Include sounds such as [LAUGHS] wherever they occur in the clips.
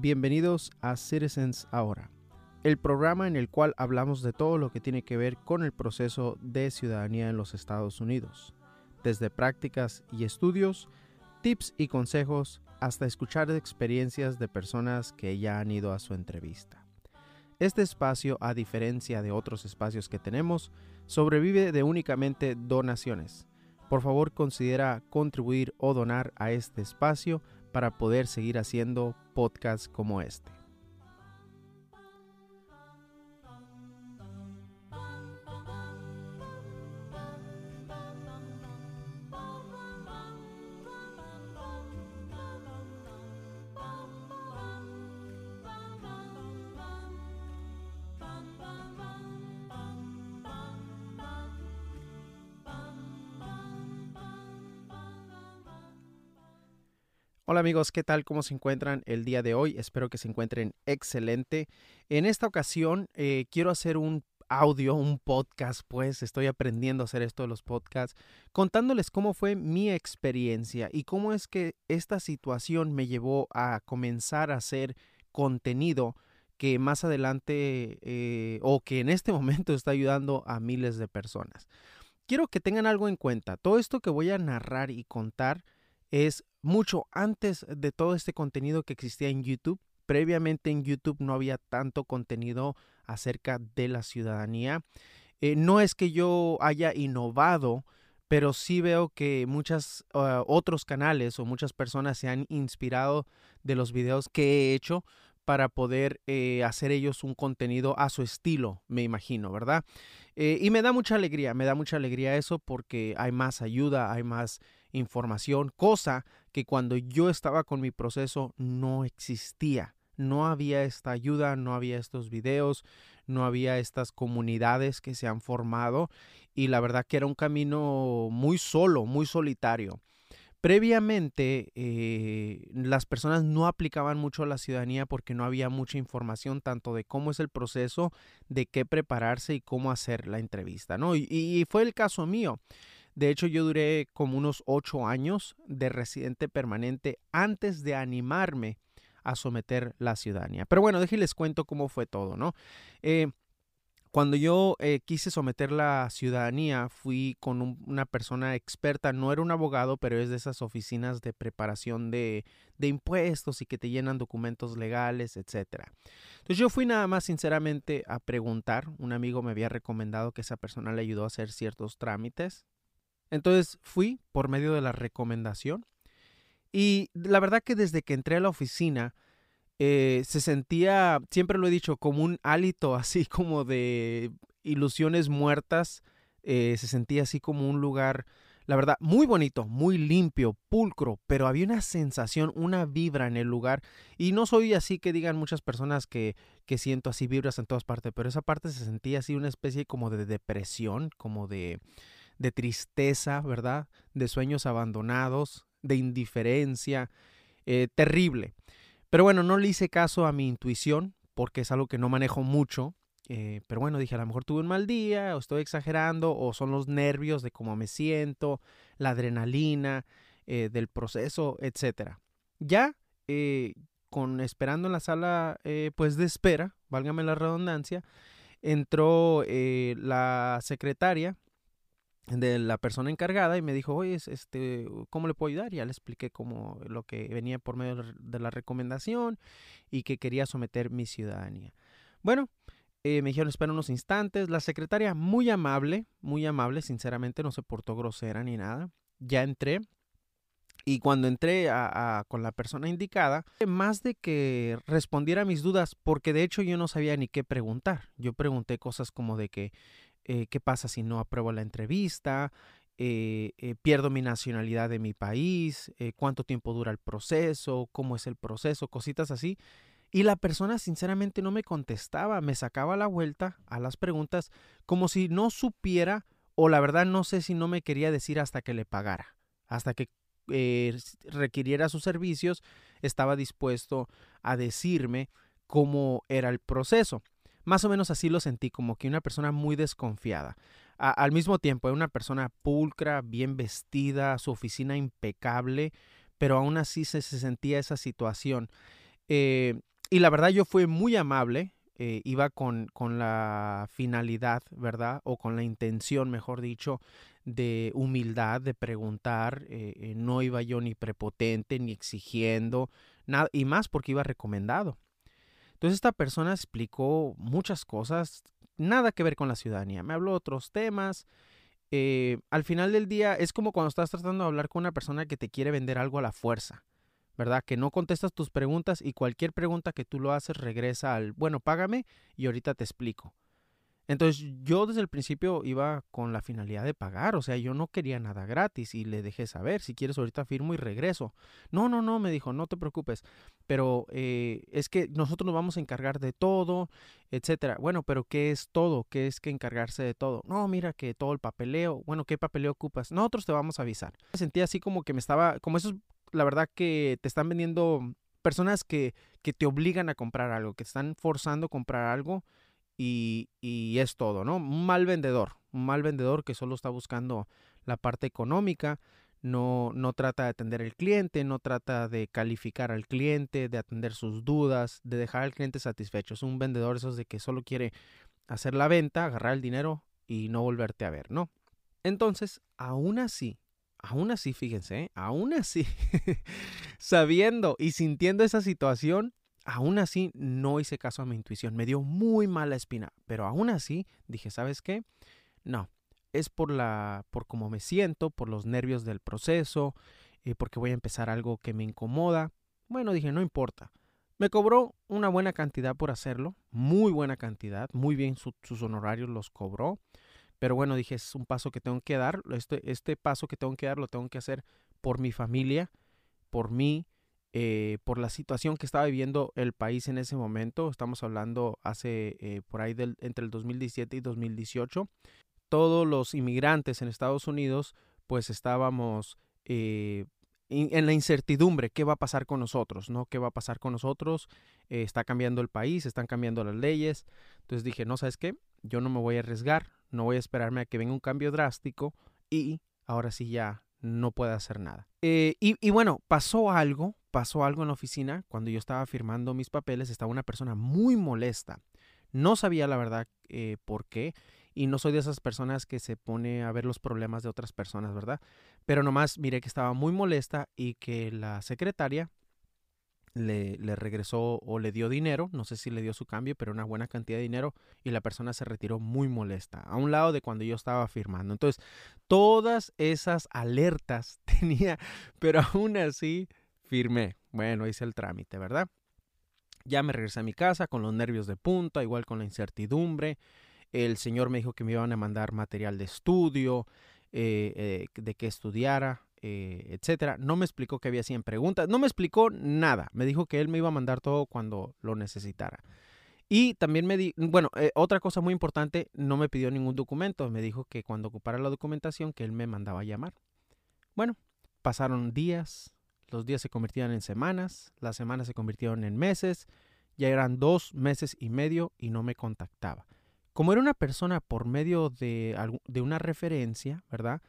Bienvenidos a Citizens Ahora, el programa en el cual hablamos de todo lo que tiene que ver con el proceso de ciudadanía en los Estados Unidos, desde prácticas y estudios, tips y consejos, hasta escuchar experiencias de personas que ya han ido a su entrevista. Este espacio, a diferencia de otros espacios que tenemos, sobrevive de únicamente donaciones. Por favor, considera contribuir o donar a este espacio para poder seguir haciendo podcasts como este. Amigos, ¿qué tal? ¿Cómo se encuentran el día de hoy? Espero que se encuentren excelente. En esta ocasión eh, quiero hacer un audio, un podcast, pues estoy aprendiendo a hacer esto de los podcasts, contándoles cómo fue mi experiencia y cómo es que esta situación me llevó a comenzar a hacer contenido que más adelante eh, o que en este [LAUGHS] momento está ayudando a miles de personas. Quiero que tengan algo en cuenta. Todo esto que voy a narrar y contar es mucho antes de todo este contenido que existía en YouTube. Previamente en YouTube no había tanto contenido acerca de la ciudadanía. Eh, no es que yo haya innovado, pero sí veo que muchos ah, otros canales o muchas personas se han inspirado de los videos que he hecho para poder eh, hacer ellos un contenido a su estilo, me imagino, ¿verdad? Eh, y me da mucha alegría, me da mucha alegría eso porque hay más ayuda, hay más información, cosa que cuando yo estaba con mi proceso no existía. No había esta ayuda, no había estos videos, no había estas comunidades que se han formado y la verdad que era un camino muy solo, muy solitario. Previamente, eh, las personas no aplicaban mucho a la ciudadanía porque no había mucha información tanto de cómo es el proceso, de qué prepararse y cómo hacer la entrevista, ¿no? y fue el caso mío. De hecho, yo duré como unos ocho años de residente permanente antes de animarme a someter la ciudadanía. Pero bueno, déjenles cuento cómo fue todo, ¿no? Eh, cuando yo eh, quise someter la ciudadanía, fui con una persona experta, no era un abogado, pero es de esas oficinas de preparación de, de impuestos y que te llenan documentos legales, etc. Entonces yo fui nada más sinceramente a preguntar, un amigo me había recomendado que esa persona le ayudó a hacer ciertos trámites, entonces fui por medio de la recomendación y la verdad que desde que entré a la oficina eh, se sentía, siempre lo he dicho, como un hálito [LAUGHS] así como de ilusiones muertas, eh, se sentía así como un lugar, la verdad, muy bonito, muy limpio, pulcro, pero había una sensación, una vibra en el lugar. Y no soy así que digan muchas personas que, que siento así vibras en todas partes, pero esa parte se sentía así una especie como de depresión, como de de tristeza, ¿verdad? De sueños abandonados, de indiferencia, eh, terrible. Pero bueno, no le hice caso a mi intuición, porque es algo que no manejo mucho. Eh, pero bueno, dije, a lo mejor tuve un mal día, o estoy exagerando, o son los nervios de cómo me siento, la adrenalina eh, del proceso, etc. Ya, con esperando en la sala, pues de espera, válgame la redundancia, entró la secretaria de la persona encargada y me dijo, oye, este, ¿cómo le puedo ayudar? ya le expliqué cómo lo que venía por medio de la recomendación y que quería someter mi ciudadanía. Bueno, eh, me dijeron, espera unos instantes. La secretaria, muy amable, muy amable, sinceramente, no se portó grosera ni nada. Ya entré. Y cuando entré con la persona indicada, más de que respondiera a mis dudas, porque de hecho yo no sabía ni qué preguntar. Yo pregunté cosas como de que eh, qué pasa si no apruebo la entrevista, eh, eh, pierdo mi nacionalidad de mi país, cuánto tiempo dura el proceso, cómo es el proceso, cositas así. Y la persona sinceramente no me contestaba, me sacaba la vuelta a las preguntas como si no supiera o la verdad no sé si no me quería decir hasta que le pagara, hasta que requiriera sus servicios, estaba dispuesto a decirme cómo era el proceso. Más o menos así lo sentí, como que una persona muy desconfiada. al mismo tiempo, era una persona pulcra, bien vestida, su oficina impecable, pero aún así se, sentía esa situación. Eh, y la verdad yo fui muy amable, eh, iba con, con, la finalidad, ¿verdad? O con la intención, mejor dicho, de humildad, de preguntar. Eh, no iba yo ni prepotente, ni exigiendo, nada, y más porque iba recomendado. Entonces esta persona explicó muchas cosas, nada que ver con la ciudadanía. Me habló de otros temas. al final del día es como cuando estás tratando de hablar con una persona que te quiere vender algo a la fuerza. ¿verdad? Que no contestas tus preguntas y cualquier pregunta que tú lo haces regresa al, bueno, págame y ahorita te explico. Entonces yo desde el principio iba con la finalidad de pagar, o sea, yo no quería nada gratis y le dejé saber, si quieres ahorita firmo y regreso. No, no, no, me dijo, no te preocupes, pero eh, es que nosotros nos vamos a encargar de todo, etcétera. Bueno, pero ¿qué es todo? ¿Qué es que encargarse de todo? No, mira que todo el papeleo, bueno, ¿qué papeleo ocupas? Nosotros te vamos a avisar. Me sentía así como que me estaba, como esos la verdad que te están vendiendo personas que, que te obligan a comprar algo, que te están forzando a comprar algo y, es todo, ¿no? Un mal vendedor, un mal vendedor que solo está buscando la parte económica, no, no trata de atender al cliente, no trata de calificar al cliente, de atender sus dudas, de dejar al cliente satisfecho. Es un vendedor esos de que solo quiere hacer la venta, agarrar el dinero y no volverte a ver, ¿no? Entonces, aún así, Aún así, fíjense, ¿eh? aún así, [LAUGHS] sabiendo y sintiendo esa situación, aún así no hice caso a mi intuición. Me dio muy mala espina, pero aún así dije, ¿sabes qué? No, es por la, por cómo me siento, por los nervios del proceso, eh, porque voy a empezar algo que me incomoda. Bueno, dije, no importa. Me cobró una buena cantidad por hacerlo, muy buena cantidad, muy bien sus honorarios los cobró. Pero bueno, dije, es un paso que tengo que dar. Este, este paso que tengo que dar lo tengo que hacer por mi familia, por mí, eh, por la situación que estaba viviendo el país en ese momento. Estamos hablando hace eh, por ahí del, entre el 2017 y 2018. Todos los inmigrantes en Estados Unidos, pues estábamos eh, en la incertidumbre, ¿qué va a pasar con nosotros? ¿No? ¿Qué va a pasar con nosotros? está cambiando el país, están cambiando las leyes. Entonces dije, no, ¿sabes qué? Yo no me voy a arriesgar, no voy a esperarme a que venga un cambio drástico y ahora sí ya no puedo hacer nada. Eh, y, bueno, pasó algo, pasó algo en la oficina. Cuando yo estaba firmando mis papeles, estaba una persona muy molesta. No sabía la verdad eh, por qué. Y no soy de esas personas que se pone a ver los problemas de otras personas, ¿verdad? Pero nomás miré que estaba muy molesta y que la secretaria le, le, regresó o le dio dinero, no sé si le dio su cambio, pero una buena cantidad de dinero y la persona se retiró muy molesta, a un lado de cuando yo estaba firmando. Entonces, todas esas alertas [LAUGHS] tenía, pero aún así firmé. Bueno, hice el trámite, ¿verdad? Ya me regresé a mi casa con los nervios de punta, igual con la incertidumbre. El señor me dijo que me iban a mandar material de estudio, eh, eh, de que estudiara, eh, etcétera. No me explicó que había 100 preguntas, no me explicó nada. Me dijo que él me iba a mandar todo cuando lo necesitara. Y también me di, bueno, eh, otra cosa muy importante, no me pidió ningún documento. Me dijo que cuando ocupara la documentación, que él me mandaba a llamar. Bueno, pasaron días, los días se convirtieron en semanas, las semanas se convirtieron en meses, ya eran dos meses y medio y no me contactaba. Como era una persona por medio de, de una referencia, ¿verdad?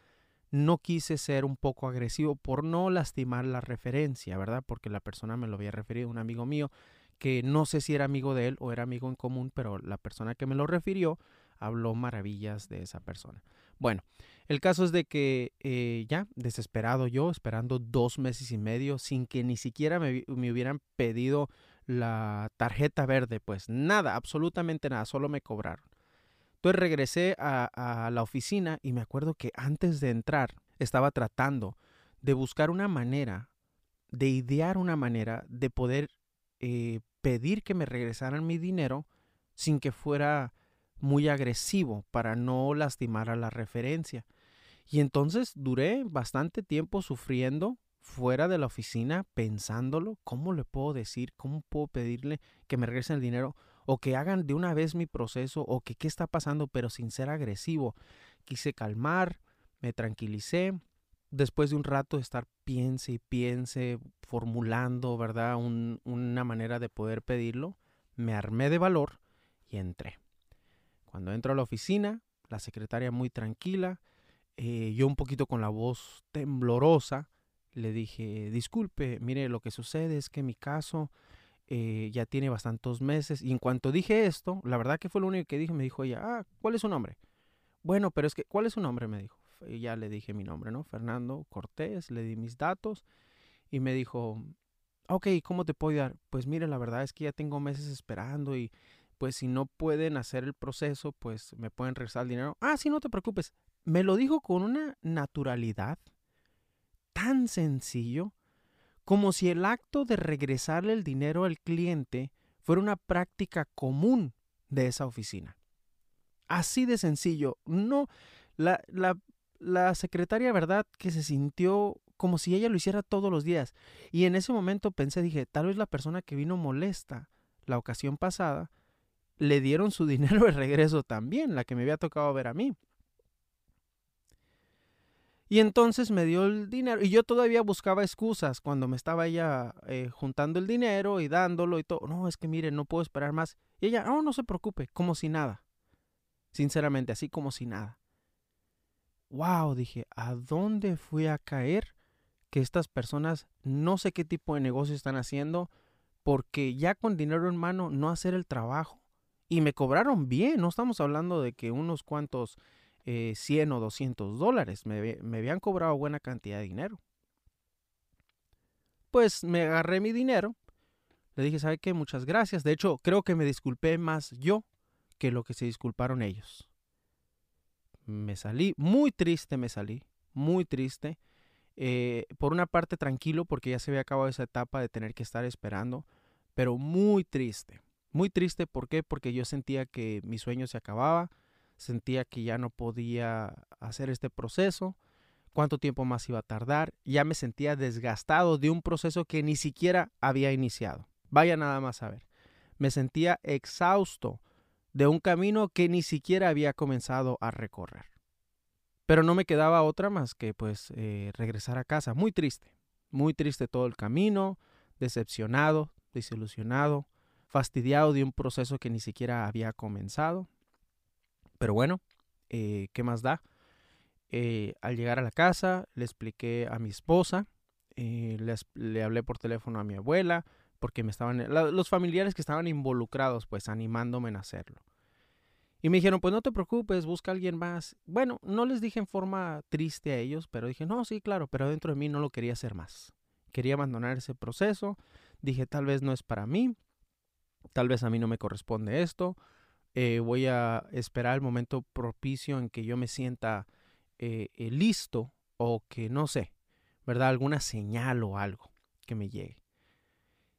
no quise ser un poco agresivo por no lastimar la referencia, ¿verdad? Porque la persona me lo había referido, un amigo mío, que no sé si era amigo de él o era amigo en común, pero la persona que me lo refirió habló maravillas de esa persona. Bueno, el caso es de que eh, ya, desesperado yo, esperando dos meses y medio, sin que ni siquiera me, me hubieran pedido la tarjeta verde, pues nada, absolutamente nada, solo me cobraron. Entonces regresé a, la oficina y me acuerdo que antes de entrar estaba tratando de buscar una manera, de idear una manera de poder eh, pedir que me regresaran mi dinero sin que fuera muy agresivo para no lastimar a la referencia. Y entonces duré bastante tiempo sufriendo fuera de la oficina pensándolo, ¿cómo le puedo decir? ¿Cómo puedo pedirle que me regresen el dinero? o que hagan de una vez mi proceso o que qué está pasando, pero sin ser agresivo. Quise calmar, me tranquilicé. Después de un rato de estar piense y piense, formulando, ¿verdad? una manera de poder pedirlo, me armé de valor y entré. Cuando entro a la oficina, la secretaria muy tranquila, eh, yo un poquito con la voz temblorosa, le dije, disculpe, mire, lo que sucede es que mi caso eh, ya tiene bastantes meses. Y en cuanto dije esto, la verdad que fue lo único que dije, me dijo ella, ah, ¿cuál es su nombre? Bueno, pero es que, ¿cuál es su nombre? Me dijo. Ya le dije mi nombre, ¿no? Fernando Cortés, le di mis datos y me dijo, ok, ¿cómo te puedo ayudar? Pues mire, la verdad es que ya tengo meses esperando y pues si no pueden hacer el proceso, pues me pueden regresar el dinero. Ah, sí, no te preocupes. Me lo dijo con una naturalidad tan sencillo como si el acto de regresarle el dinero al cliente fuera una práctica común de esa oficina. Así de sencillo. No, la, la, la secretaria, ¿verdad? Que se sintió como si ella lo hiciera todos los días. Y en ese momento pensé, dije, tal vez la persona que vino molesta la ocasión pasada, le dieron su dinero de regreso también, la que me había tocado ver a mí. Y entonces me dio el dinero. Y yo todavía buscaba excusas cuando me estaba ella eh, juntando el dinero y dándolo y todo. No, es que mire, no puedo esperar más. Y ella, oh, no se preocupe, como si nada. Sinceramente, así como si nada. Wow, dije, ¿a dónde fui a caer? Que estas personas no sé qué tipo de negocio están haciendo, porque ya con dinero en mano no hacer el trabajo. Y me cobraron bien, no estamos hablando de que unos cuantos 100 eh, o 200 dólares. Me, me habían cobrado buena cantidad de dinero. Pues me agarré mi dinero. Le dije, ¿sabe qué? Muchas gracias. De hecho, creo que me disculpé más yo que lo que se disculparon ellos. Me salí, muy triste me salí, muy triste. Eh, por una parte tranquilo porque ya se había acabado esa etapa de tener que estar esperando, pero muy triste. Muy triste, ¿por qué? Porque yo sentía que mi sueño se acababa, sentía que ya no podía hacer este proceso, cuánto tiempo más iba a tardar, ya me sentía desgastado de un proceso que ni siquiera había iniciado. Vaya nada más a ver. Me sentía exhausto de un camino que ni siquiera había comenzado a recorrer. Pero no me quedaba otra más que pues eh, regresar a casa. Muy triste, muy triste todo el camino, decepcionado, desilusionado, fastidiado de un proceso que ni siquiera había comenzado. Pero bueno, eh, ¿qué más da? Eh, al llegar a la casa, le expliqué a mi esposa, eh, le hablé por teléfono a mi abuela, porque me estaban, los familiares que estaban involucrados, pues animándome en hacerlo. Y me dijeron, pues no te preocupes, busca a alguien más. Bueno, no les dije en forma triste a ellos, pero dije, no, sí, claro, pero dentro de mí no lo quería hacer más. Quería abandonar ese proceso. Dije, tal vez no es para mí, tal vez a mí no me corresponde esto, eh, voy a esperar el momento propicio en que yo me sienta eh, eh, listo o que no sé, ¿verdad? Alguna señal o algo que me llegue.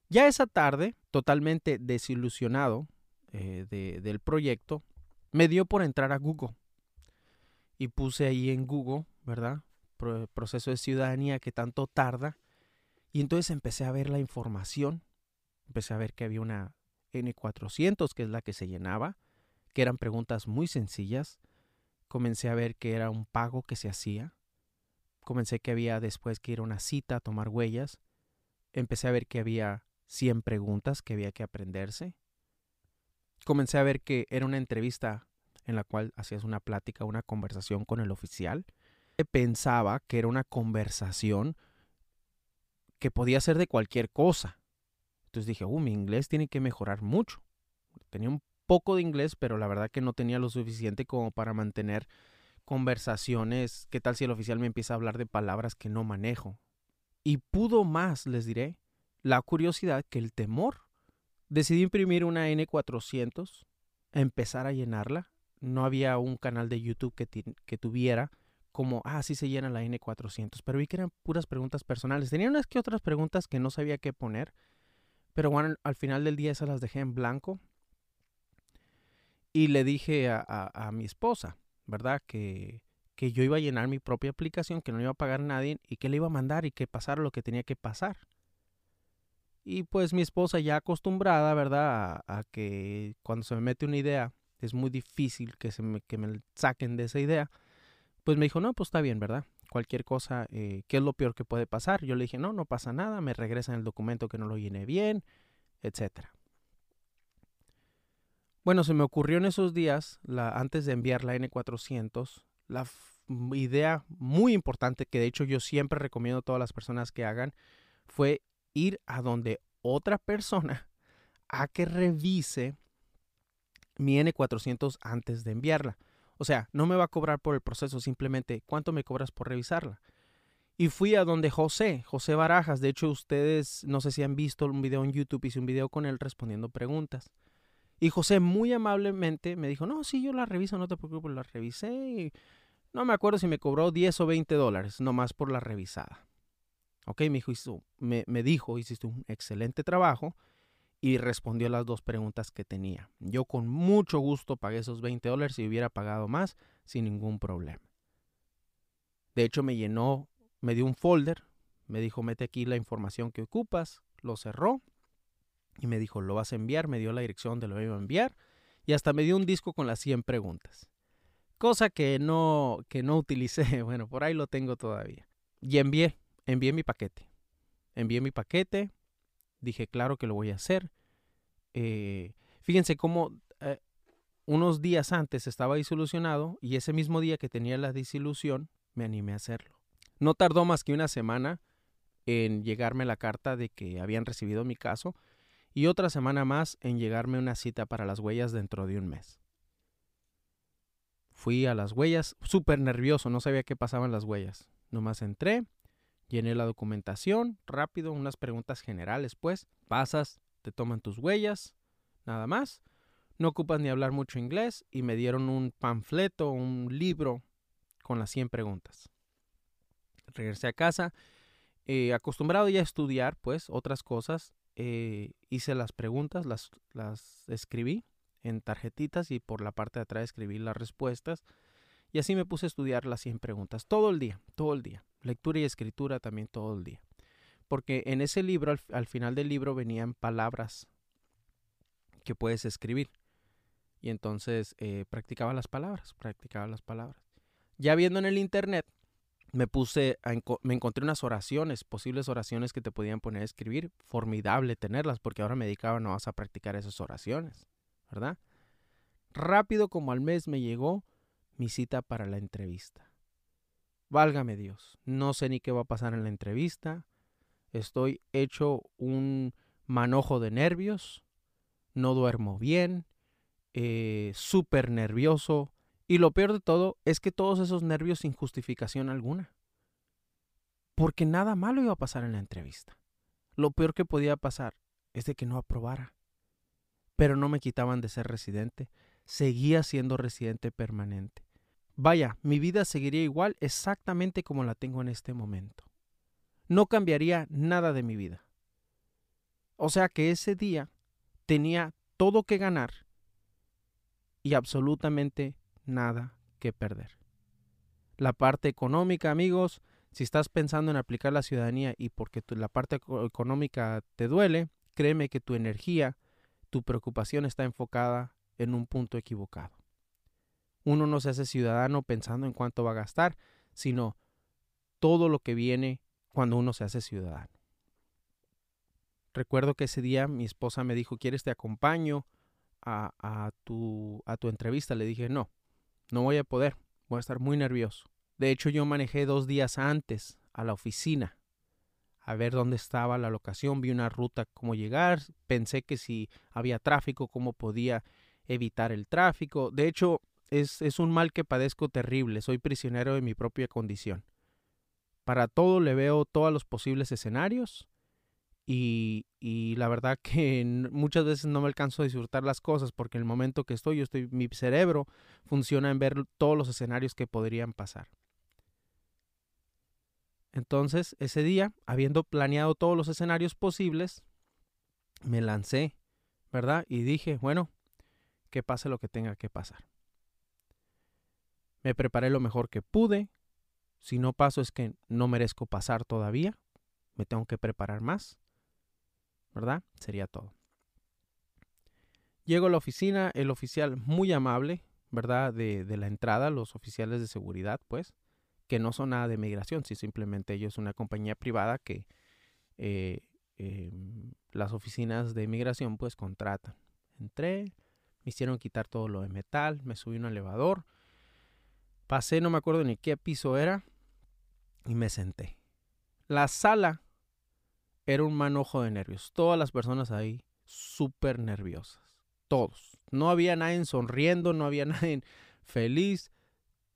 Ya esa tarde, totalmente desilusionado del proyecto, me dio por entrar a Google y puse ahí en Google, ¿verdad? proceso de ciudadanía que tanto tarda. Y entonces empecé a ver la información, empecé a ver que había una N400, que es la que se llenaba, que eran preguntas muy sencillas. Comencé a ver que era un pago que se hacía. Comencé que había después que ir a una cita a tomar huellas. Empecé a ver que había 100 preguntas que había que aprenderse. Comencé a ver que era una entrevista en la cual hacías una plática, una conversación con el oficial. Pensaba que era una conversación que podía ser de cualquier cosa. Entonces dije, uh, mi inglés tiene que mejorar mucho. Tenía un poco de inglés, pero la verdad que no tenía lo suficiente como para mantener conversaciones. ¿Qué tal si el oficial me empieza a hablar de palabras que no manejo? Y pudo más, les diré, la curiosidad que el temor. Decidí imprimir una N400, empezar a llenarla. No había un canal de YouTube que, que tuviera como, ah, sí se llena la N400, pero vi que eran puras preguntas personales. Tenía unas que otras preguntas que no sabía qué poner pero bueno, al final del día esas las dejé en blanco. Y le dije a, mi esposa, ¿verdad? Que, que yo iba a llenar mi propia aplicación, que no iba a pagar a nadie y que le iba a mandar y que pasara lo que tenía que pasar. Y pues mi esposa ya acostumbrada, ¿verdad? A, que cuando se me mete una idea es muy difícil que, se me, que me saquen de esa idea. Pues me dijo, no, pues está bien, ¿verdad? Cualquier cosa, eh, ¿qué es lo peor que puede pasar? Yo le dije, no, no pasa nada, me regresan el documento que no lo llené bien, etc. Bueno, se me ocurrió en esos días, la, antes de enviar la N400, la idea muy importante que de hecho yo siempre recomiendo a todas las personas que hagan, fue ir a donde otra persona a que revise mi N400 antes de enviarla. O sea, no me va a cobrar por el proceso, simplemente cuánto me cobras por revisarla. Y fui a donde José, José Barajas. De hecho, ustedes no sé si han visto un video en YouTube, hice un video con él respondiendo preguntas. Y José muy amablemente me dijo, no, sí, yo la reviso, no te preocupes, la revisé. Y no me acuerdo si me cobró 10 o 20 dólares, nomás por la revisada. Ok, me dijo, me, me dijo, hiciste un excelente trabajo y respondió las dos preguntas que tenía. Yo con mucho gusto pagué esos 20 dólares y hubiera pagado más sin ningún problema. De hecho, me llenó, me dio un folder, me dijo, mete aquí la información que ocupas, lo cerró y me dijo, lo vas a enviar, me dio la dirección de lo iba a enviar y hasta me dio un disco con las 100 preguntas. Cosa que no, que no utilicé, [LAUGHS] bueno, por ahí lo tengo todavía. Y envié, envié mi paquete. Envié mi paquete, dije, claro que lo voy a hacer. Eh, fíjense cómo eh, unos días antes estaba disolucionado y ese mismo día que tenía la disolución me animé a hacerlo. No tardó más que una semana en llegarme la carta de que habían recibido mi caso y otra semana más en llegarme una cita para las huellas dentro de un mes. Fui a las huellas, súper nervioso, no sabía qué pasaban las huellas. Nomás entré, Llené la documentación, rápido, unas preguntas generales, pues. Pasas, te toman tus huellas, nada más. No ocupas ni hablar mucho inglés y me dieron un panfleto, un libro con las 100 preguntas. Regresé a casa, eh, acostumbrado ya a estudiar, pues, otras cosas. Eh, hice las preguntas, las, las escribí en tarjetitas y por la parte de atrás escribí las respuestas. Y así me puse a estudiar las 100 preguntas, todo el día, todo el día lectura y escritura también todo el día. Porque en ese libro, al, final del libro, venían palabras que puedes escribir. Y entonces eh, practicaba las palabras, practicaba las palabras. Ya viendo en el internet, me puse, a me encontré unas oraciones, posibles oraciones que te podían poner a escribir. Formidable tenerlas, porque ahora me dedicaba no vas a practicar esas oraciones, ¿verdad? Rápido como al mes me llegó mi cita para la entrevista. Válgame Dios, no sé ni qué va a pasar en la entrevista. Estoy hecho un manojo de nervios. No duermo bien. Eh, súper nervioso. Y lo peor de todo es que todos esos nervios sin justificación alguna. Porque nada malo iba a pasar en la entrevista. Lo peor que podía pasar es de que no aprobara. Pero no me quitaban de ser residente. Seguía siendo residente permanente. Vaya, mi vida seguiría igual exactamente como la tengo en este momento. No cambiaría nada de mi vida. O sea que ese día tenía todo que ganar y absolutamente nada que perder. La parte económica, amigos, si estás pensando en aplicar la ciudadanía y porque la parte económica te duele, créeme que tu energía, tu preocupación está enfocada en un punto equivocado. Uno no se hace ciudadano pensando en cuánto va a gastar, sino todo lo que viene cuando uno se hace ciudadano. Recuerdo que ese día mi esposa me dijo, ¿quieres te acompaño a, a, tu, tu entrevista? Le dije, no, no voy a poder, voy a estar muy nervioso. De hecho, yo manejé dos días antes a la oficina a ver dónde estaba la locación, vi una ruta, cómo llegar, pensé que si había tráfico, cómo podía evitar el tráfico. De hecho, es, un mal que padezco terrible, soy prisionero de mi propia condición. Para todo le veo todos los posibles escenarios y, y, la verdad [LAUGHS] que muchas veces no me alcanzo a disfrutar las cosas porque el momento que estoy, yo estoy, mi cerebro funciona en ver todos los escenarios que podrían pasar. Entonces, ese día, habiendo planeado todos los escenarios posibles, me lancé, ¿verdad? Y dije, bueno, que pase lo que tenga que pasar. Me preparé lo mejor que pude. Si no paso es que no merezco pasar todavía. Me tengo que preparar más. ¿Verdad? Sería todo. Llego a la oficina, el oficial muy amable, ¿verdad? De, la entrada, los oficiales de seguridad, pues, que no son nada de migración, si simplemente ellos son una compañía privada que eh, em, las oficinas de migración pues contratan. Entré, me hicieron quitar todo lo de metal, me subí a un elevador, Pasé, no me acuerdo ni qué piso era, y me senté. La sala era un manojo de nervios. Todas las personas ahí súper nerviosas. Todos. No había nadie sonriendo, no había [LAUGHS] nadie feliz.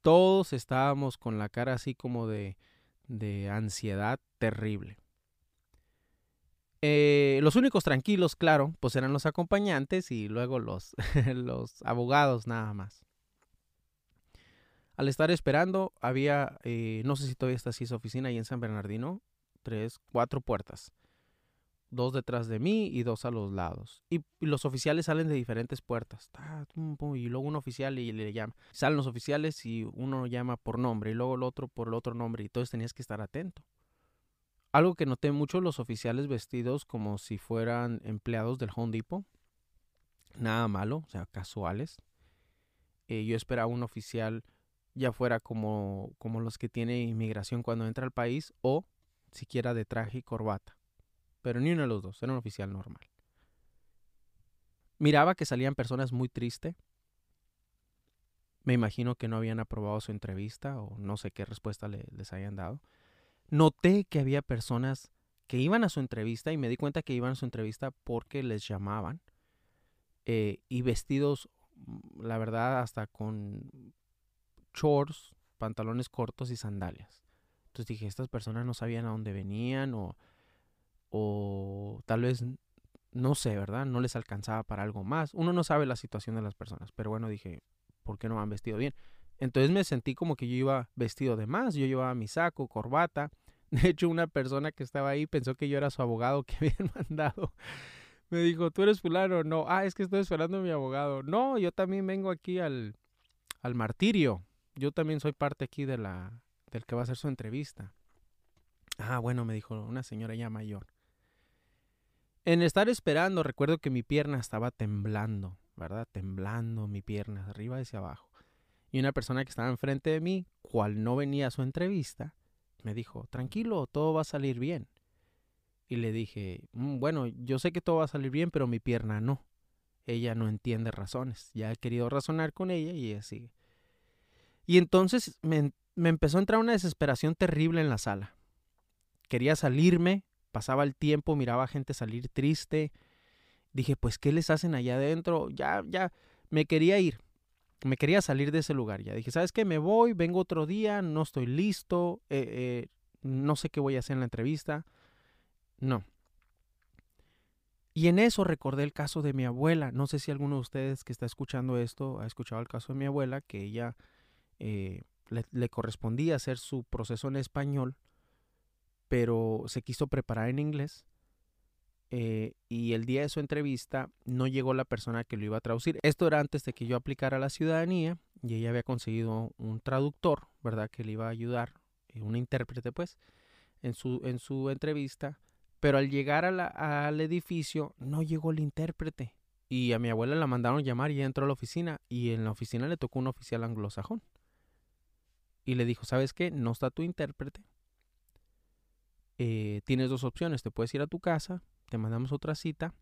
Todos estábamos con la cara así como de, de ansiedad terrible. Eh, los únicos tranquilos, claro, pues eran los acompañantes y luego los, [LAUGHS] los abogados nada más. Al estar esperando, había, eh, no sé si todavía está así su oficina ahí en San Bernardino, tres, cuatro puertas. Dos detrás de mí y dos a los lados. Y, los oficiales salen de diferentes puertas. Y luego un oficial y le llama. Salen los oficiales y uno llama por nombre y luego el otro por el otro nombre. Y entonces tenías que estar atento. Algo que noté mucho los oficiales vestidos como si fueran empleados del Home Depot. Nada malo, o sea, casuales. Eh, yo esperaba un oficial ya fuera como, como los que tiene inmigración cuando entra al país o siquiera de traje y corbata. Pero ni uno de los dos, era un oficial normal. Miraba que salían personas muy tristes. Me imagino que no habían aprobado su entrevista o no sé qué respuesta les hayan dado noté que había personas que iban a su entrevista y me di cuenta que iban a su entrevista porque les llamaban eh, y vestidos, mm, la verdad, hasta con shorts, pantalones cortos y sandalias. Entonces dije, estas personas no sabían a dónde venían o, o tal vez, no sé, ¿verdad? No les alcanzaba para algo más. Uno no sabe la situación de las personas, pero bueno, dije, ¿por qué no han vestido bien? Entonces me sentí como que yo iba vestido de más, yo llevaba mi saco, corbata. [LAUGHS] De hecho, una persona que estaba ahí pensó que yo era su abogado que [LAUGHS] habían mandado. Me dijo, ¿tú eres fulano? No, ah, es que estoy esperando a mi abogado. No, yo también vengo aquí al, al martirio. Yo también soy parte aquí de la, del que va a hacer su entrevista. Ah, bueno, me dijo una señora ya mayor. En estar esperando, recuerdo que mi pierna estaba temblando, ¿verdad? Temblando mi pierna, arriba hacia abajo. Y una persona que estaba enfrente de mí, cual no venía a su entrevista, me dijo, tranquilo, todo va a salir bien. Y le dije, mm, bueno, yo sé que todo va a salir bien, pero mi pierna no. Ella no entiende razones. Ya he querido razonar con ella y ella sigue. Y entonces me, me empezó a entrar una desesperación terrible en la sala. Quería salirme, pasaba el tiempo, miraba a gente salir triste. Dije, pues, ¿qué les hacen allá adentro? Ya, ya, me quería ir me quería salir de ese lugar. Ya dije, ¿sabes qué? Me voy, vengo otro día, no estoy listo, eh, eh, no sé qué voy a hacer en la entrevista. No. Y en eso recordé el caso de mi abuela. No sé si alguno de ustedes que está escuchando esto ha escuchado el caso de mi abuela, que ella eh, le, le correspondía hacer su proceso en español, pero se quiso preparar en inglés eh, y el día de su entrevista no llegó la persona que lo iba a traducir. Esto era antes de que yo aplicara la ciudadanía y ella había conseguido un traductor, ¿verdad? Que le iba a ayudar, eh, un intérprete pues, en su, en su entrevista. Pero al llegar al edificio no llegó el intérprete. Y a mi abuela la mandaron llamar y ella entró a la oficina y en la oficina le tocó un oficial anglosajón. Y le dijo, ¿sabes qué? No está tu intérprete. Eh, tienes dos opciones, te puedes ir a tu casa te mandamos otra cita,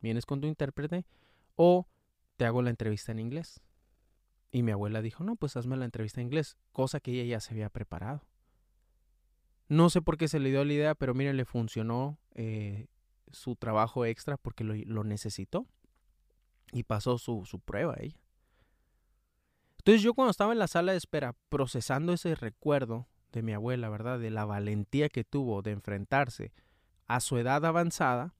vienes con tu intérprete o te hago la entrevista en inglés. Y mi abuela dijo, no, pues hazme la entrevista en inglés, cosa que ella ya se había preparado. No sé por qué se le dio la idea, pero miren, le funcionó eh, su trabajo extra porque lo, necesitó y pasó su, su prueba ella. Entonces yo cuando estaba en la sala de espera procesando ese recuerdo de mi abuela, ¿verdad? De la valentía que tuvo de enfrentarse a su edad avanzada,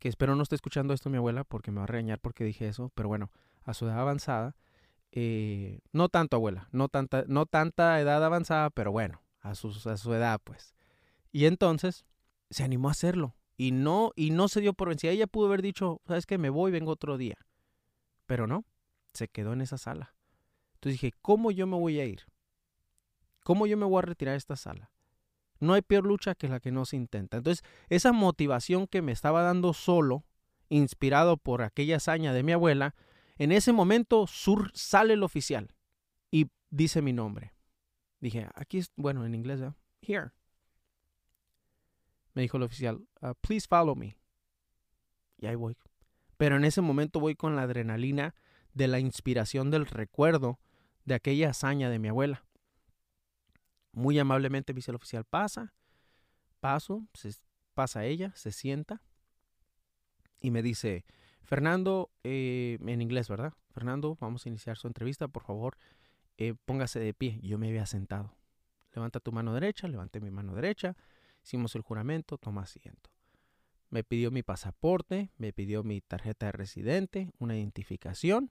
que espero no esté escuchando esto mi abuela porque me va a regañar porque dije eso, pero bueno, a su edad avanzada, eh, no tanto abuela, no tanta, no tanta edad avanzada, pero bueno, a su, a su edad pues. Y entonces se animó a hacerlo y no, y no se dio por vencida. Ella pudo haber dicho, sabes que me voy, vengo otro día, pero no, se quedó en esa sala. Entonces dije, ¿cómo yo me voy a ir? ¿Cómo yo me voy a retirar de esta sala? No hay peor lucha que la que no se intenta. Entonces, esa motivación que me estaba dando solo, inspirado por aquella hazaña de mi abuela, en ese momento sur, sale el oficial y dice mi nombre. Dije, aquí es, bueno, en inglés, here. Me dijo el oficial, uh, please follow me. Y ahí voy. Pero en ese momento voy con la adrenalina de la inspiración del recuerdo de aquella hazaña de mi abuela. Muy amablemente dice el oficial, pasa, paso, se, pasa ella, se sienta y me dice, Fernando, eh, en inglés, ¿verdad? Fernando, vamos a iniciar su entrevista, por favor, eh, póngase de pie. Yo me había sentado. Levanta tu mano derecha, levanté mi mano derecha, hicimos el juramento, toma asiento. Me pidió mi pasaporte, me pidió mi tarjeta de residente, una identificación.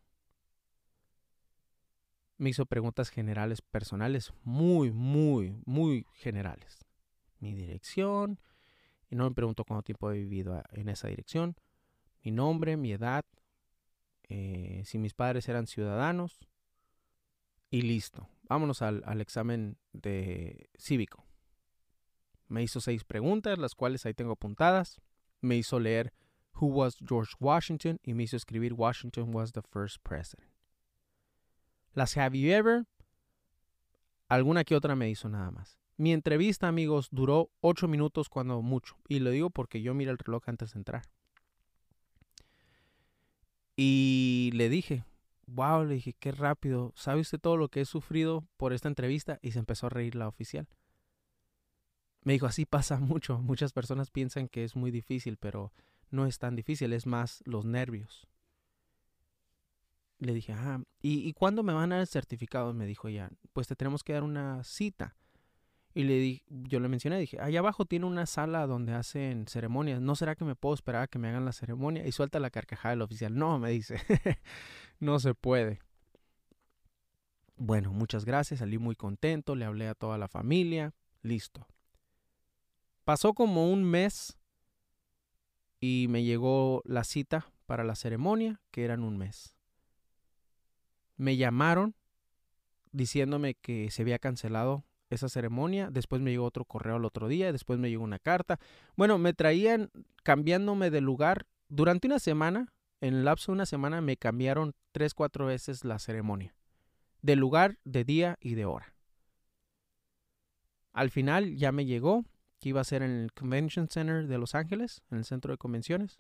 Me hizo preguntas generales personales, muy, muy, muy generales. Mi dirección, y no me preguntó cuánto tiempo he vivido en esa dirección, mi nombre, mi edad, eh, si mis padres eran ciudadanos, y listo. Vámonos al, al examen de cívico. Me hizo seis preguntas, las cuales ahí tengo apuntadas. Me hizo leer Who was George Washington y me hizo escribir Washington was the first president. Las Have You Ever, alguna que otra me hizo nada más. Mi entrevista, amigos, duró ocho minutos cuando mucho. Y lo digo porque yo miré el reloj antes de entrar. Y le dije, wow, le dije, qué rápido. ¿Sabe usted todo lo que he sufrido por esta entrevista? Y se empezó a reír la oficial. Me dijo, así pasa [LAUGHS] mucho. Muchas personas piensan que es muy difícil, pero no es tan difícil, es más los nervios. Le dije, ah, ¿y, ¿y cuándo me van a dar el certificado? Me dijo ya, pues te tenemos que dar una cita. Y le di, yo le mencioné, dije, allá abajo tiene una sala donde hacen ceremonias. ¿No será que me puedo esperar a que me hagan la ceremonia? Y suelta la carcajada del oficial. No, me dice, [LAUGHS] no se puede. Bueno, muchas gracias, salí muy contento, le hablé a toda la familia, listo. Pasó como un mes y me llegó la cita para la ceremonia, que eran un mes. Me llamaron diciéndome que se había cancelado esa ceremonia, después me llegó otro correo al otro día, después me llegó una carta. Bueno, me traían cambiándome de lugar durante una semana, en el lapso de una semana me cambiaron tres, cuatro veces la ceremonia, de lugar, de día y de hora. Al final ya me llegó que iba a ser en el Convention Center de Los Ángeles, en el centro de convenciones.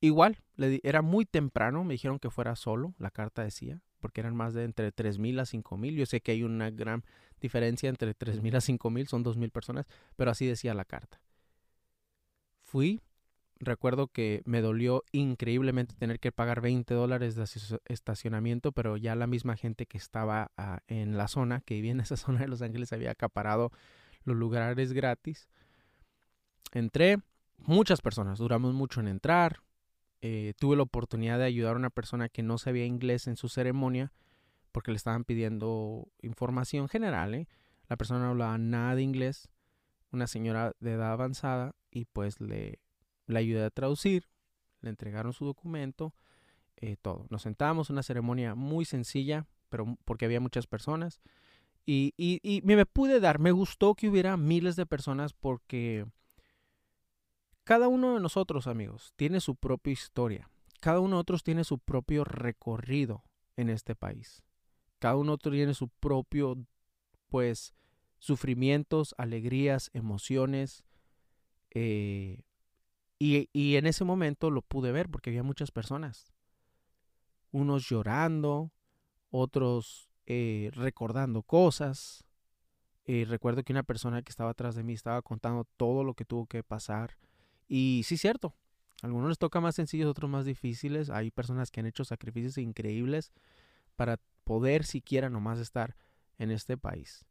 Igual, era muy temprano, me dijeron que fuera solo, la carta decía, porque eran más de entre 3.000 a 5.000. Yo sé que hay una gran diferencia entre 3.000 a 5.000, son 2.000 personas, pero así decía la carta. Fui, recuerdo que me dolió increíblemente tener que pagar 20 dólares de estacionamiento, pero ya la misma gente que estaba ah, en la zona, que vivía en esa [LAUGHS] zona de Los Ángeles, había acaparado los lugares gratis. Entré, muchas personas, duramos mucho en entrar, eh, tuve la oportunidad de ayudar a una persona que no sabía inglés en su ceremonia porque le estaban pidiendo información general. ¿eh? La persona no hablaba nada de inglés, una señora de edad avanzada y pues le, le ayudé a traducir, le entregaron su documento, eh, todo. Nos sentamos, una ceremonia muy sencilla, pero porque había muchas personas. Y, y, y me pude dar, me gustó que hubiera miles de personas porque cada uno de nosotros, amigos, tiene su propia historia. Cada uno de nosotros tiene su propio recorrido en este país. Cada uno tiene su propio, pues, sufrimientos, alegrías, emociones. Eh, y, y, en ese momento lo pude ver porque había muchas personas. Unos llorando, otros eh, recordando cosas. Eh, recuerdo que una persona que estaba atrás de mí estaba contando todo lo que tuvo que pasar y sí, cierto. A algunos les toca más sencillos, otros más difíciles. Hay personas que han hecho sacrificios increíbles para poder siquiera nomás estar en este país.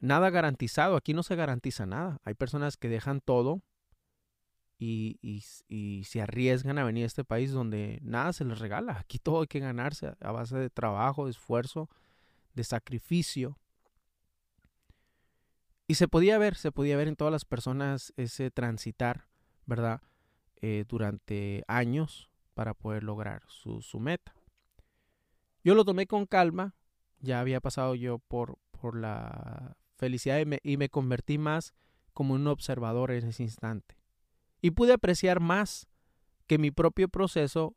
Nada garantizado, aquí no se garantiza nada. Hay personas que dejan todo y, y, y, se arriesgan a venir a este país donde nada se les regala. Aquí todo hay que ganarse a base de trabajo, de esfuerzo, de sacrificio. Y se podía ver, se podía ver en todas las personas ese transitar, ¿verdad? Eh, durante años para poder lograr su, su, meta. Yo lo tomé con calma, ya había pasado yo por, por la felicidad y me, convertí más como un observador en ese instante. Y pude apreciar más que mi propio proceso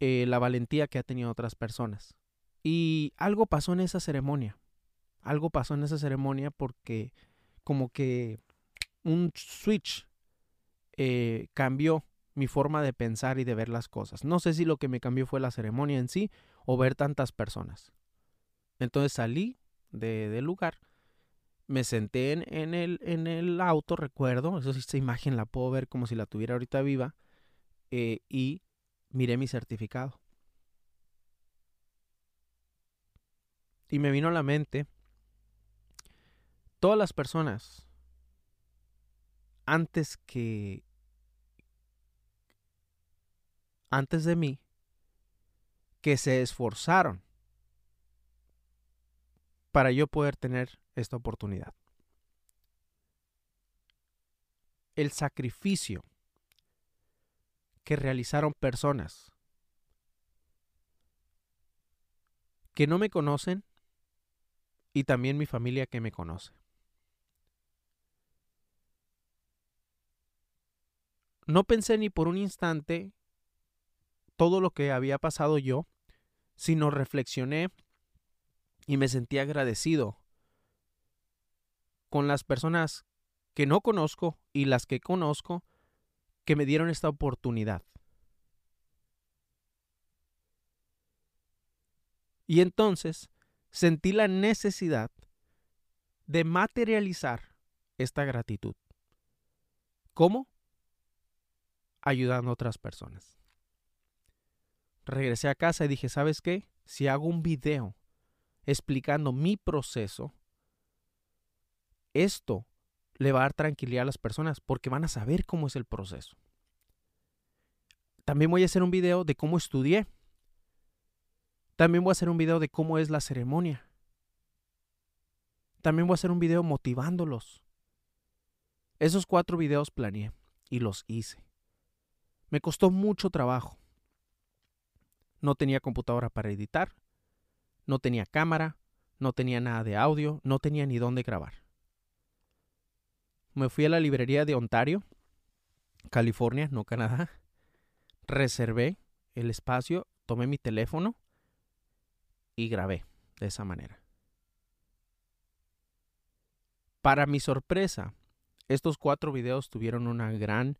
eh, la valentía que ha tenido otras personas. Y algo pasó en esa ceremonia algo pasó en esa ceremonia porque como que un switch eh, cambió mi forma de pensar y de ver las cosas. No sé si lo que me cambió fue la ceremonia en sí o ver tantas personas. Entonces salí del lugar me senté en, el, en el auto, recuerdo, eso sí, esta imagen la puedo ver como si la tuviera ahorita viva, eh, y miré mi certificado. Y me vino a la mente todas las personas antes que antes de mí que se esforzaron para yo poder tener esta oportunidad. El sacrificio que realizaron personas que no me conocen y también mi familia que me conoce. No pensé ni por un instante todo lo que había pasado yo, sino reflexioné y me sentí agradecido con las personas que no conozco y las que conozco que me dieron esta oportunidad. Y entonces sentí la necesidad de materializar esta gratitud. ¿Cómo? Ayudando a otras personas. Regresé a casa y dije, ¿sabes qué? Si hago un video explicando mi proceso, esto le va a dar tranquilidad a las personas porque van a saber cómo es el proceso. También voy a hacer un video de cómo estudié. También voy a hacer un video de cómo es la ceremonia. También voy a hacer un video motivándolos. Esos cuatro videos planeé y los hice. Me costó mucho trabajo. No tenía computadora para editar no tenía cámara, no tenía nada de audio, no tenía ni dónde grabar. Me fui a la librería de Ontario, California, no Canadá. Reservé el espacio, tomé mi teléfono y grabé de esa manera. Para mi sorpresa, estos cuatro videos tuvieron una gran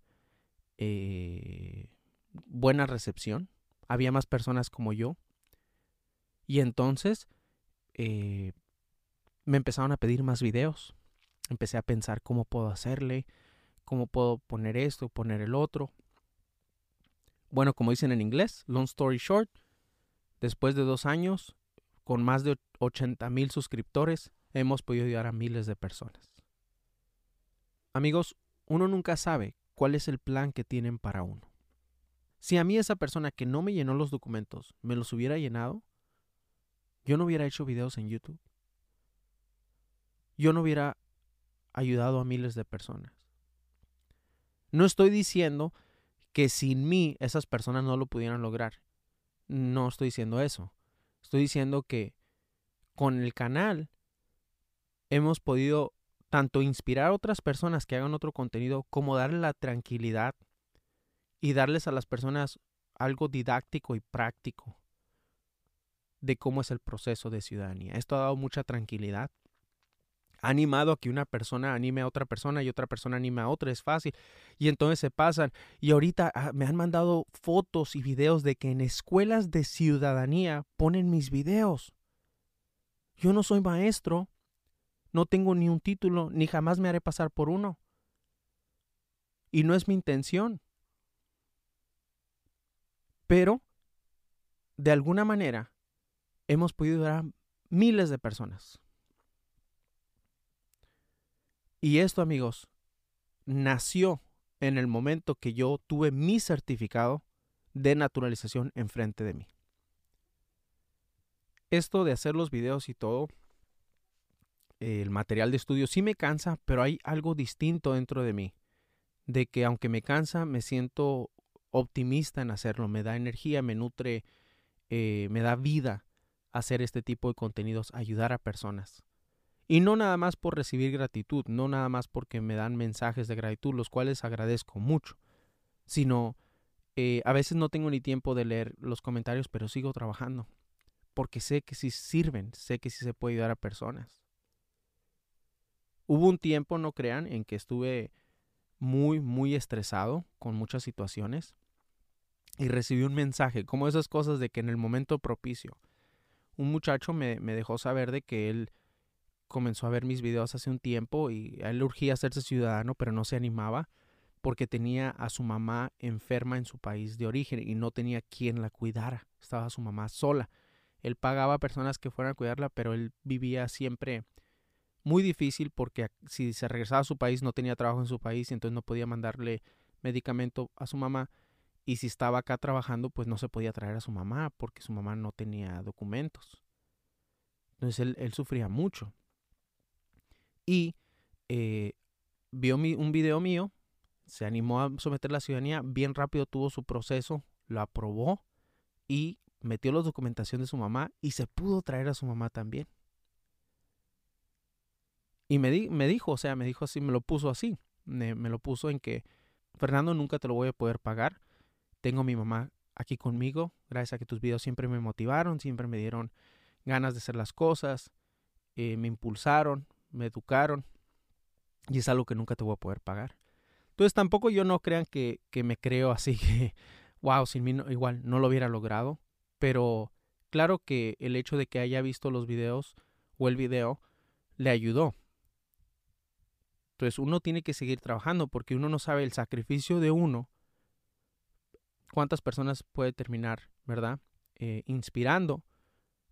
eh, buena recepción. Había más personas como yo y entonces eh, me empezaron a pedir más videos. Empecé a pensar cómo puedo hacerle, cómo puedo poner esto, poner el otro. Bueno, como dicen en inglés, long story short, después de dos años, con más de 80 mil suscriptores, hemos podido ayudar a miles de personas. Amigos, uno nunca sabe cuál es el plan que tienen para uno. Si a mí esa persona que no me llenó los documentos me los hubiera llenado, yo no hubiera hecho videos en YouTube. Yo no hubiera ayudado a miles de personas. No estoy diciendo que sin mí esas personas no lo pudieran lograr. No estoy diciendo eso. Estoy diciendo que con el canal hemos podido tanto inspirar a otras personas que hagan otro contenido como darle la tranquilidad y darles a las personas algo didáctico y práctico de cómo es el proceso de ciudadanía. Esto ha dado mucha tranquilidad. Ha animado a que una persona anime a otra persona y otra persona anime a otra, es fácil. Y entonces se pasan. Y ahorita ah, me han mandado fotos y videos de que en escuelas de ciudadanía ponen mis videos. Yo no soy maestro, no tengo ni un título, ni jamás me haré pasar por uno. Y no es mi intención. Pero, de alguna manera, hemos podido ayudar a miles de personas. Y esto, amigos, nació en el momento que yo tuve mi certificado de naturalización enfrente de mí. Esto de hacer los videos y todo, el material de estudio sí me cansa, pero hay algo distinto dentro de mí. De que aunque me cansa, me siento optimista en hacerlo, me da energía, me nutre, eh, me da vida hacer este tipo de contenidos, ayudar a personas. Y no nada más por recibir gratitud, no nada más porque me dan mensajes de gratitud, los cuales agradezco mucho, sino eh, a veces no tengo ni tiempo de leer los comentarios, pero sigo trabajando, porque sé que sí sirven, sé que sí se puede ayudar a personas. Hubo un tiempo, no crean, en que estuve muy, muy estresado con muchas situaciones y recibí un mensaje, como esas cosas de que en el momento propicio, un muchacho me, dejó saber de que él comenzó a ver mis videos hace un tiempo y a él le urgía hacerse ciudadano, pero no se animaba porque tenía a su mamá enferma en su país de origen y no tenía quien la cuidara. Estaba su mamá sola. Él pagaba personas que fueran a cuidarla, pero él vivía siempre muy difícil porque si se regresaba a su país no tenía trabajo en su país y entonces no podía mandarle medicamento a su mamá y si estaba acá trabajando pues no se podía traer a su mamá porque su mamá no tenía documentos. Entonces él, él sufría mucho. Y eh, vio mi, un video mío, se animó a someter la ciudadanía, bien rápido tuvo su proceso, lo aprobó y metió la documentación de su mamá y se pudo traer a su mamá también. Y me, me dijo, o sea, me dijo así, me lo puso así, me, me lo puso en que, Fernando, nunca te lo voy a poder pagar, tengo a mi mamá aquí conmigo, gracias a que tus videos siempre me motivaron, siempre me dieron ganas de hacer las cosas, eh, me impulsaron, me educaron y es algo que nunca te voy a poder pagar. Entonces tampoco yo no crean que, que me creo así que, [LAUGHS] wow, sin mí igual no lo hubiera logrado, pero claro que el hecho de que haya visto los videos o el video le ayudó. Entonces uno tiene que seguir trabajando porque uno no sabe el sacrificio de uno, cuántas personas puede terminar, ¿verdad? Eh, inspirando,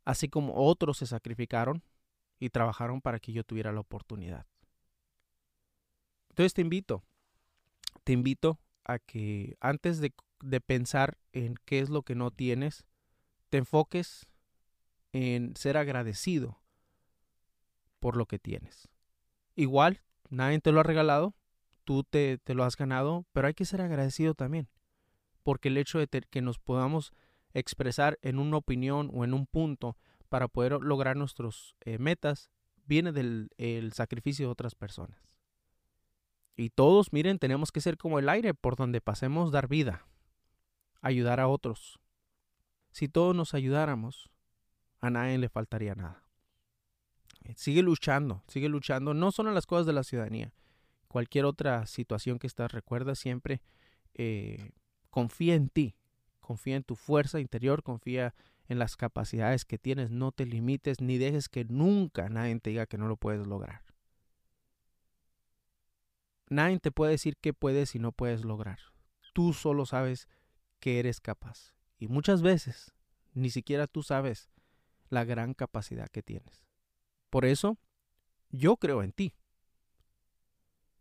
así como otros se sacrificaron y trabajaron para que yo tuviera la oportunidad. Entonces te invito, te invito a que antes de, de pensar en qué es lo que no tienes, te enfoques en ser agradecido por lo que tienes. Igual, nadie te lo ha regalado, tú te, te, lo has ganado, pero hay que ser agradecido también, porque el hecho de que nos podamos expresar en una opinión o en un punto para poder lograr nuestras eh, metas viene del el sacrificio de otras personas. Y todos, miren, tenemos que ser como el aire por donde pasemos, dar vida, ayudar a otros. Si todos nos ayudáramos, a nadie le faltaría nada. Sigue luchando, sigue luchando, no solo en las cosas de la ciudadanía, cualquier otra situación que estás, recuerda siempre, eh, confía en ti, confía en tu fuerza interior, confía en las capacidades que tienes, no te limites ni dejes que nunca nadie te diga que no lo puedes lograr. Nadie te puede decir qué puedes y no puedes lograr. Tú solo sabes que eres capaz. Y muchas veces ni siquiera tú sabes la gran capacidad que tienes. Por eso, yo creo en ti.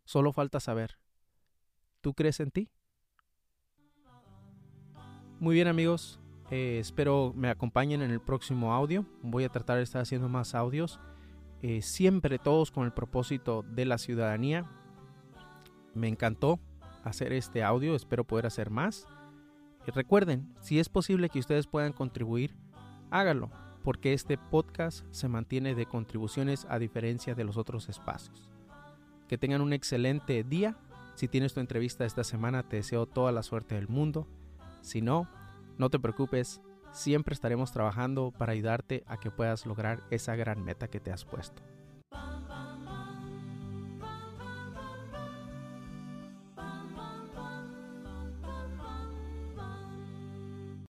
Solo falta saber, ¿tú crees en ti? Muy bien amigos, eh, espero me acompañen en el próximo audio. Voy a tratar de estar haciendo más audios. Eh, siempre todos con el propósito de la ciudadanía. Me encantó hacer este audio. Espero poder hacer más. Y recuerden, si es posible que ustedes puedan contribuir, háganlo, porque este podcast se mantiene de contribuciones a diferencia de los otros espacios. Que tengan un excelente día. Si tienes tu entrevista esta semana, te deseo toda la suerte del mundo. Si no, no te preocupes, siempre estaremos trabajando para ayudarte a que puedas lograr esa gran meta que te has puesto.